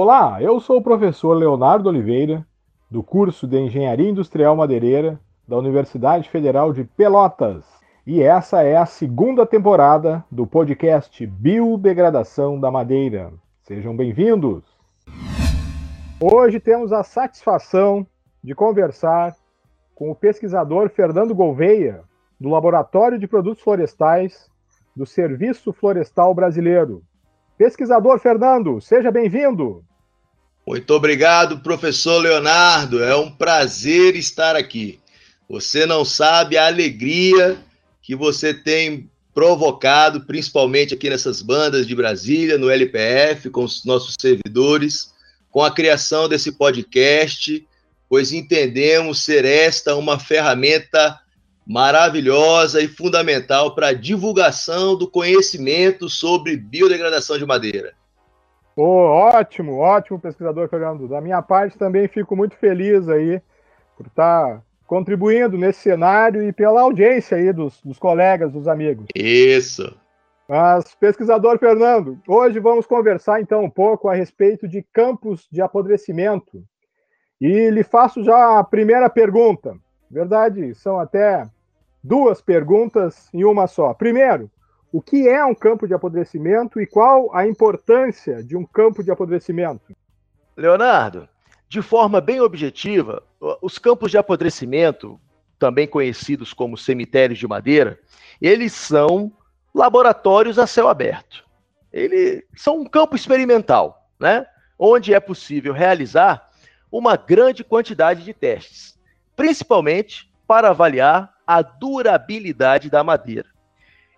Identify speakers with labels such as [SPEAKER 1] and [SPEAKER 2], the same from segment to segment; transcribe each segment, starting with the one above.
[SPEAKER 1] Olá, eu sou o professor Leonardo Oliveira, do curso de Engenharia Industrial Madeireira da Universidade Federal de Pelotas. E essa é a segunda temporada do podcast Biodegradação da Madeira. Sejam bem-vindos! Hoje temos a satisfação de conversar com o pesquisador Fernando Gouveia, do Laboratório de Produtos Florestais do Serviço Florestal Brasileiro. Pesquisador Fernando, seja bem-vindo.
[SPEAKER 2] Muito obrigado, professor Leonardo. É um prazer estar aqui. Você não sabe a alegria que você tem provocado, principalmente aqui nessas bandas de Brasília, no LPF, com os nossos servidores, com a criação desse podcast, pois entendemos ser esta uma ferramenta maravilhosa e fundamental para a divulgação do conhecimento sobre biodegradação de madeira.
[SPEAKER 1] Oh, ótimo, ótimo pesquisador Fernando. Da minha parte também fico muito feliz aí por estar contribuindo nesse cenário e pela audiência aí dos, dos colegas, dos amigos.
[SPEAKER 2] Isso.
[SPEAKER 1] Mas, pesquisador Fernando, hoje vamos conversar então um pouco a respeito de campos de apodrecimento. E lhe faço já a primeira pergunta. Verdade, são até duas perguntas em uma só. Primeiro, o que é um campo de apodrecimento e qual a importância de um campo de apodrecimento?
[SPEAKER 3] Leonardo, de forma bem objetiva, os campos de apodrecimento, também conhecidos como cemitérios de madeira, eles são laboratórios a céu aberto. Eles são um campo experimental, né? onde é possível realizar uma grande quantidade de testes, principalmente para avaliar a durabilidade da madeira.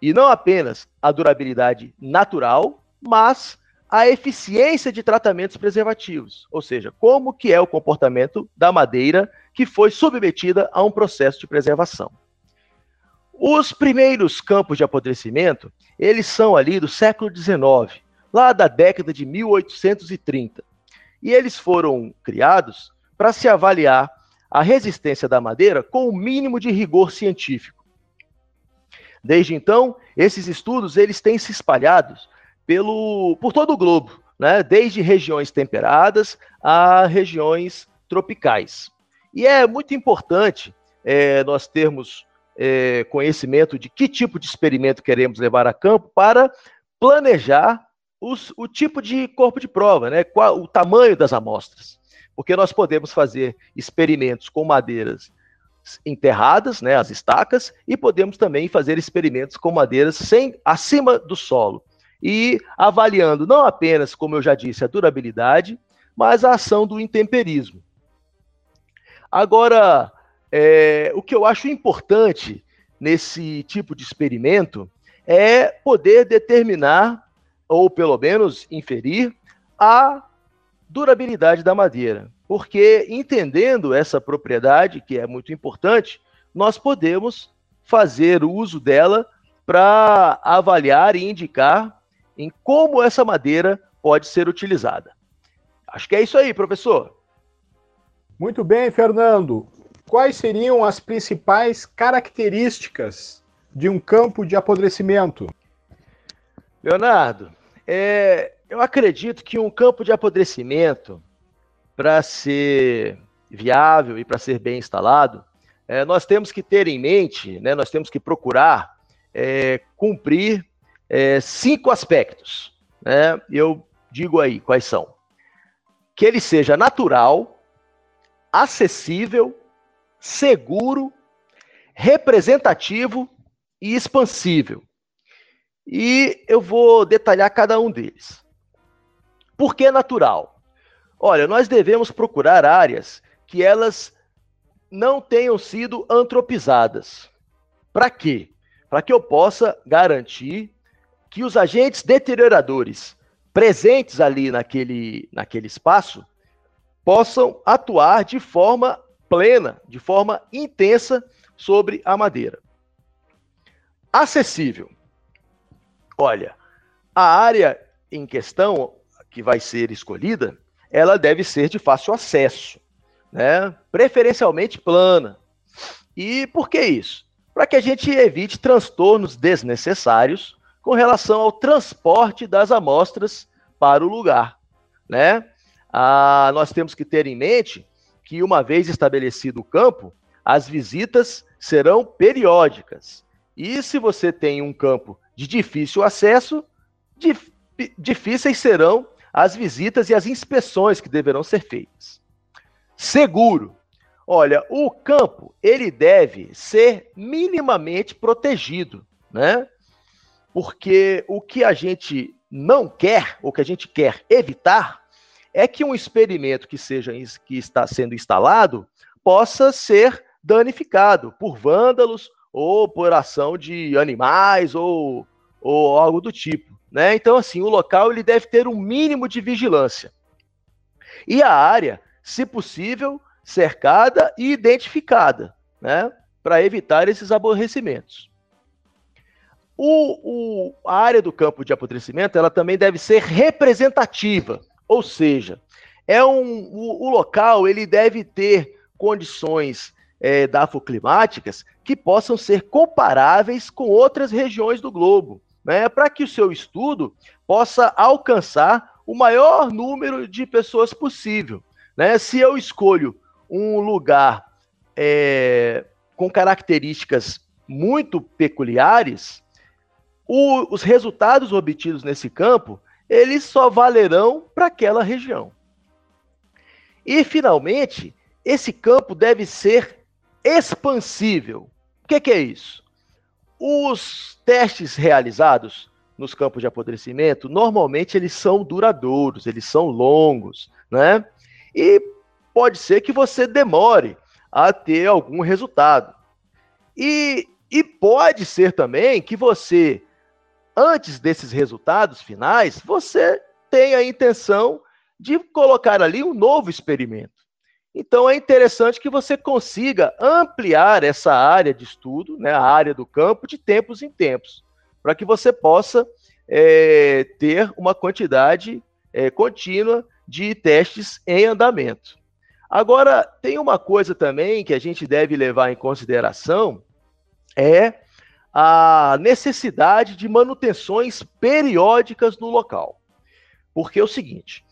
[SPEAKER 3] E não apenas a durabilidade natural, mas a eficiência de tratamentos preservativos, ou seja, como que é o comportamento da madeira que foi submetida a um processo de preservação. Os primeiros campos de apodrecimento, eles são ali do século XIX, lá da década de 1830. E eles foram criados para se avaliar a resistência da madeira com o mínimo de rigor científico. Desde então, esses estudos eles têm se espalhado pelo, por todo o globo, né? desde regiões temperadas a regiões tropicais. E é muito importante é, nós termos é, conhecimento de que tipo de experimento queremos levar a campo para planejar os, o tipo de corpo de prova, né? Qual, o tamanho das amostras porque nós podemos fazer experimentos com madeiras enterradas, né, as estacas, e podemos também fazer experimentos com madeiras sem acima do solo e avaliando não apenas, como eu já disse, a durabilidade, mas a ação do intemperismo. Agora, é, o que eu acho importante nesse tipo de experimento é poder determinar, ou pelo menos inferir, a durabilidade da madeira. Porque entendendo essa propriedade, que é muito importante, nós podemos fazer uso dela para avaliar e indicar em como essa madeira pode ser utilizada. Acho que é isso aí, professor.
[SPEAKER 1] Muito bem, Fernando. Quais seriam as principais características de um campo de apodrecimento?
[SPEAKER 3] Leonardo, é, eu acredito que um campo de apodrecimento, para ser viável e para ser bem instalado, é, nós temos que ter em mente, né, nós temos que procurar é, cumprir é, cinco aspectos. Né? Eu digo aí quais são. Que ele seja natural, acessível, seguro, representativo e expansível. E eu vou detalhar cada um deles. Por que natural? Olha, nós devemos procurar áreas que elas não tenham sido antropizadas. Para quê? Para que eu possa garantir que os agentes deterioradores presentes ali naquele, naquele espaço possam atuar de forma plena, de forma intensa sobre a madeira. Acessível. Olha, a área em questão que vai ser escolhida, ela deve ser de fácil acesso, né? preferencialmente plana. E por que isso? Para que a gente evite transtornos desnecessários com relação ao transporte das amostras para o lugar. Né? ah, nós temos que ter em mente que, uma vez estabelecido o campo, as visitas serão periódicas. E se você tem um campo de difícil acesso, dif difíceis serão as visitas e as inspeções que deverão ser feitas. Seguro. Olha, o campo ele deve ser minimamente protegido, né? Porque o que a gente não quer, o que a gente quer evitar, é que um experimento que seja que está sendo instalado possa ser danificado por vândalos ou por ação de animais ou, ou algo do tipo, né? Então assim, o local ele deve ter um mínimo de vigilância. E a área, se possível, cercada e identificada, né? Para evitar esses aborrecimentos. O, o, a área do campo de apodrecimento ela também deve ser representativa, ou seja, é um, o, o local ele deve ter condições é, dafoclimáticas que possam ser comparáveis com outras regiões do globo, né, para que o seu estudo possa alcançar o maior número de pessoas possível. Né? Se eu escolho um lugar é, com características muito peculiares, o, os resultados obtidos nesse campo eles só valerão para aquela região. E, finalmente, esse campo deve ser expansível. O que, que é isso? Os testes realizados nos campos de apodrecimento, normalmente eles são duradouros, eles são longos, né? E pode ser que você demore a ter algum resultado. E, e pode ser também que você, antes desses resultados finais, você tenha a intenção de colocar ali um novo experimento. Então é interessante que você consiga ampliar essa área de estudo, né, a área do campo, de tempos em tempos, para que você possa é, ter uma quantidade é, contínua de testes em andamento. Agora, tem uma coisa também que a gente deve levar em consideração, é a necessidade de manutenções periódicas no local. Porque é o seguinte,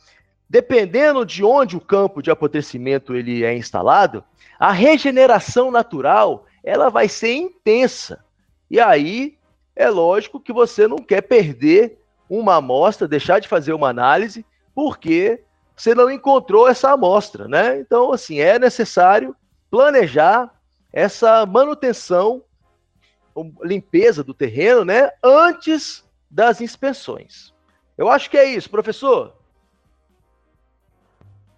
[SPEAKER 3] dependendo de onde o campo de apodrecimento ele é instalado, a regeneração natural ela vai ser intensa. E aí é lógico que você não quer perder uma amostra, deixar de fazer uma análise, porque você não encontrou essa amostra, né? Então, assim, é necessário planejar essa manutenção, limpeza do terreno, né? Antes das inspeções. Eu acho que é isso, professor.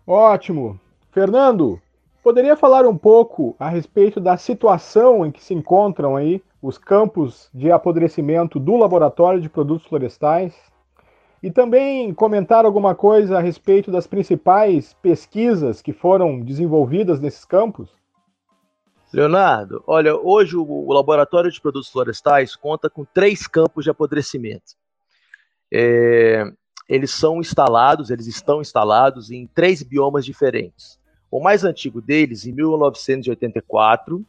[SPEAKER 1] Ótimo. Fernando, poderia falar um pouco a respeito da situação em que se encontram aí os campos de apodrecimento do Laboratório de Produtos Florestais? E também comentar alguma coisa a respeito das principais pesquisas que foram desenvolvidas nesses campos?
[SPEAKER 3] Leonardo, olha, hoje o, Laboratório de Produtos Florestais conta com três campos de apodrecimento. É, eles são instalados, eles estão instalados em três biomas diferentes. O mais antigo deles, em 1984,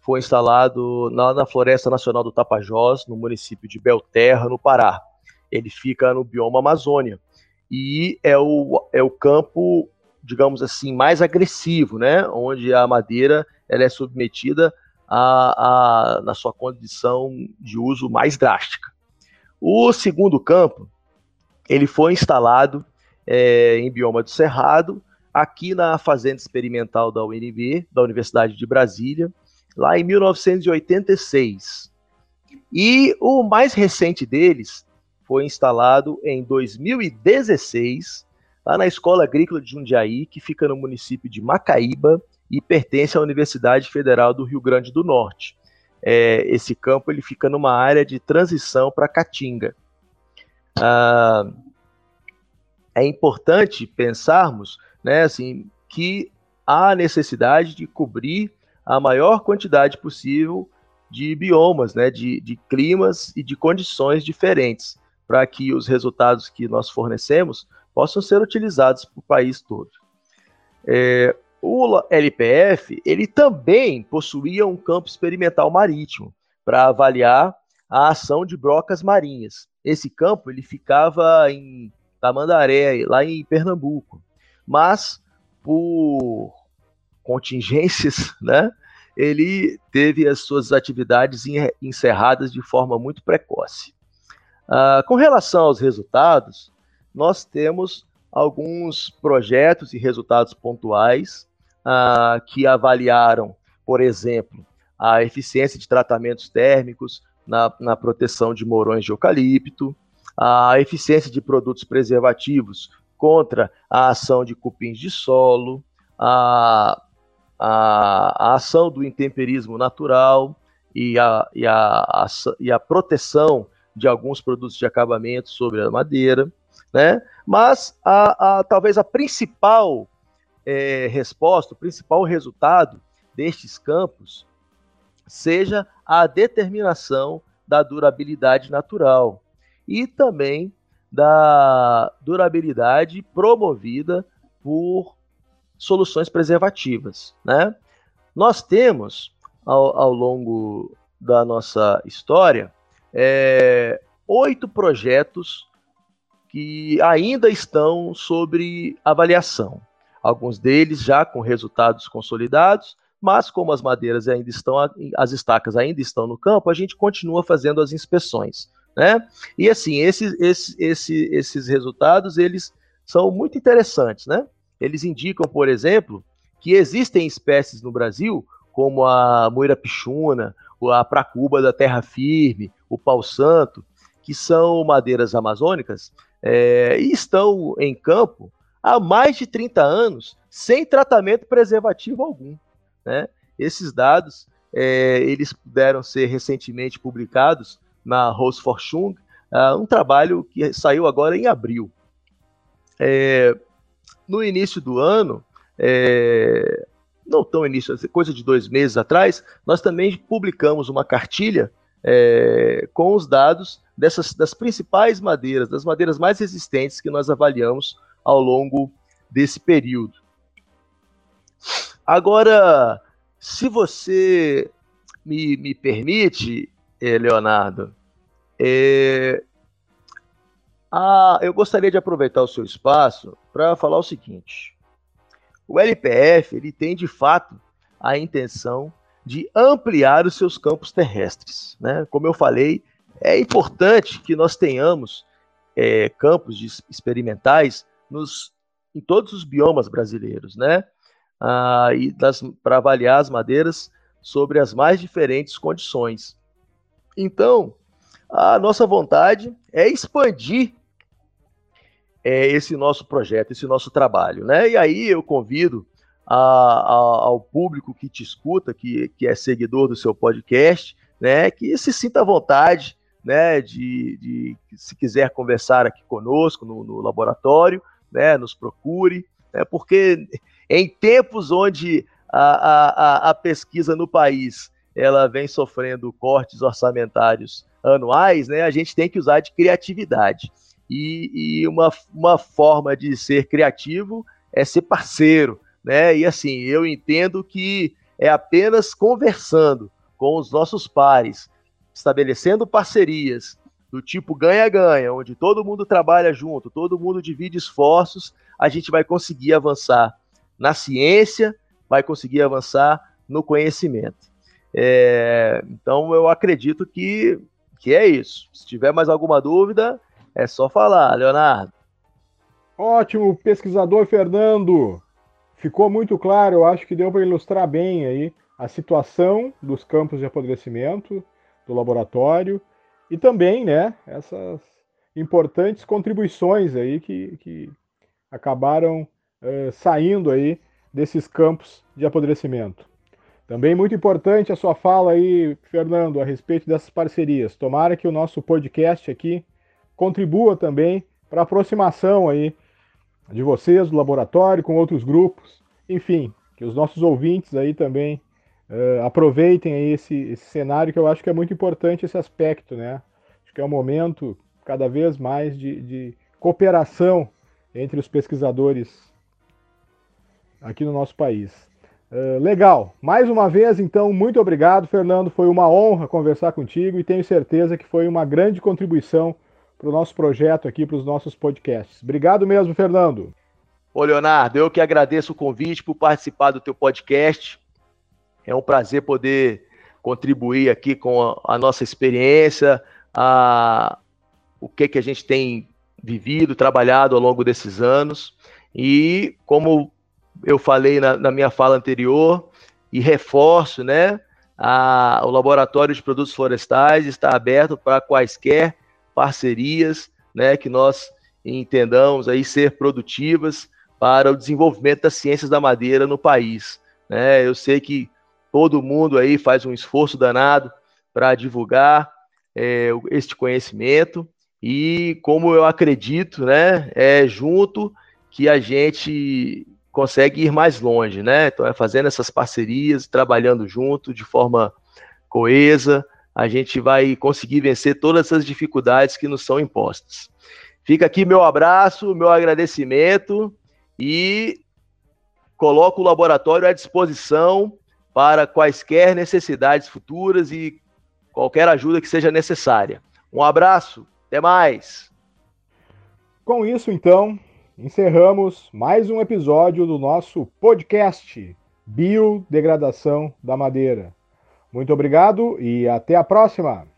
[SPEAKER 3] foi instalado na, na Floresta Nacional do Tapajós, no município de Belterra, no Pará ele fica no bioma Amazônia. E é o, é o campo, digamos assim, mais agressivo, né? Onde a madeira ela é submetida a, a, na sua condição de uso mais drástica. O segundo campo, ele foi instalado é, em bioma do Cerrado, aqui na Fazenda Experimental da UNB, da Universidade de Brasília, lá em 1986. E o mais recente deles foi instalado em 2016, lá na Escola Agrícola de Jundiaí, que fica no município de Macaíba e pertence à Universidade Federal do Rio Grande do Norte. É, esse campo ele fica numa área de transição para Caatinga. Ah, é importante pensarmos né, assim, que há necessidade de cobrir a maior quantidade possível de biomas, né, de, de climas e de condições diferentes para que os resultados que nós fornecemos possam ser utilizados para o país todo. É, o LPF ele também possuía um campo experimental marítimo para avaliar a ação de brocas marinhas. Esse campo ele ficava em Tamandaré, lá em Pernambuco. mas por contingências, né, ele teve as suas atividades encerradas de forma muito precoce. Uh, com relação aos resultados, nós temos alguns projetos e resultados pontuais uh, que avaliaram, por exemplo, a eficiência de tratamentos térmicos na, na proteção de morões de eucalipto, a eficiência de produtos preservativos contra a ação de cupins de solo, a, a, a ação do intemperismo natural e a, e, a, e a proteção de alguns produtos de acabamento sobre a madeira, né? Mas a, a talvez a principal é, resposta, o principal resultado destes campos seja a determinação da durabilidade natural e também da durabilidade promovida por soluções preservativas, né? Nós temos ao, ao longo da nossa história é, oito projetos que ainda estão sobre avaliação. Alguns deles já com resultados consolidados, mas como as madeiras ainda estão, as estacas ainda estão no campo, a gente continua fazendo as inspeções. Né? E assim, esses, esses, esses, esses resultados, eles são muito interessantes, né? Eles indicam, por exemplo, que existem espécies no Brasil, como a moira pichuna, a pracuba da terra firme, o pau santo, que são madeiras amazônicas é, e estão em campo há mais de 30 anos sem tratamento preservativo algum. Né? Esses dados é, eles puderam ser recentemente publicados na Forschung, uh, um trabalho que saiu agora em abril. É, no início do ano, é, não tão início, coisa de dois meses atrás, nós também publicamos uma cartilha é, com os dados dessas das principais madeiras, das madeiras mais resistentes que nós avaliamos ao longo desse período. Agora, se você me, me permite, eh, Leonardo, é, eu gostaria de aproveitar o seu espaço para falar o seguinte: o LPF ele tem de fato a intenção de ampliar os seus campos terrestres. Né? Como eu falei, é importante que nós tenhamos é, campos experimentais nos, em todos os biomas brasileiros, né? Ah, e para avaliar as madeiras sobre as mais diferentes condições. Então, a nossa vontade é expandir é, esse nosso projeto, esse nosso trabalho, né? E aí eu convido a, a, ao público que te escuta, que, que é seguidor do seu podcast, né? Que se sinta à vontade, né? De, de se quiser conversar aqui conosco no, no laboratório, né? Nos procure, né? Porque em tempos onde a, a, a pesquisa no país ela vem sofrendo cortes orçamentários anuais, né? A gente tem que usar de criatividade. E, e uma, uma forma de ser criativo é ser parceiro, né? E assim, eu entendo que é apenas conversando com os nossos pares, estabelecendo parcerias do tipo ganha-ganha, onde todo mundo trabalha junto, todo mundo divide esforços, a gente vai conseguir avançar na ciência, vai conseguir avançar no conhecimento. É, então eu acredito que, que é isso. Se tiver mais alguma dúvida, é só falar, Leonardo.
[SPEAKER 1] Ótimo, pesquisador Fernando. Ficou muito claro, eu acho que deu para ilustrar bem aí a situação dos campos de apodrecimento do laboratório e também, né, essas importantes contribuições aí que, que acabaram uh, saindo aí desses campos de apodrecimento. Também muito importante a sua fala aí, Fernando, a respeito dessas parcerias. Tomara que o nosso podcast aqui contribua também para a aproximação aí de vocês do laboratório com outros grupos, enfim, que os nossos ouvintes aí também uh, aproveitem aí esse, esse cenário que eu acho que é muito importante esse aspecto, né? Acho que é um momento cada vez mais de, de cooperação entre os pesquisadores aqui no nosso país. Uh, legal. Mais uma vez, então, muito obrigado, Fernando. Foi uma honra conversar contigo e tenho certeza que foi uma grande contribuição para o nosso projeto aqui, para os nossos podcasts. Obrigado mesmo, Fernando.
[SPEAKER 3] Ô, Leonardo, eu que agradeço o convite por participar do teu podcast. É um prazer poder contribuir aqui com a, a nossa experiência, a, o que, que a gente tem vivido, trabalhado ao longo desses anos. E como eu falei na, na minha fala anterior, e reforço, né? A, o Laboratório de Produtos Florestais está aberto para quaisquer parcerias, né? Que nós entendamos aí ser produtivas para o desenvolvimento das ciências da madeira no país. Né? Eu sei que todo mundo aí faz um esforço danado para divulgar é, este conhecimento e como eu acredito, né, é junto que a gente consegue ir mais longe, né? Então é fazendo essas parcerias, trabalhando junto de forma coesa, a gente vai conseguir vencer todas essas dificuldades que nos são impostas. Fica aqui meu abraço, meu agradecimento e coloco o laboratório à disposição para quaisquer necessidades futuras e qualquer ajuda que seja necessária. Um abraço, até mais.
[SPEAKER 1] Com isso, então, encerramos mais um episódio do nosso podcast Biodegradação da Madeira. Muito obrigado e até a próxima!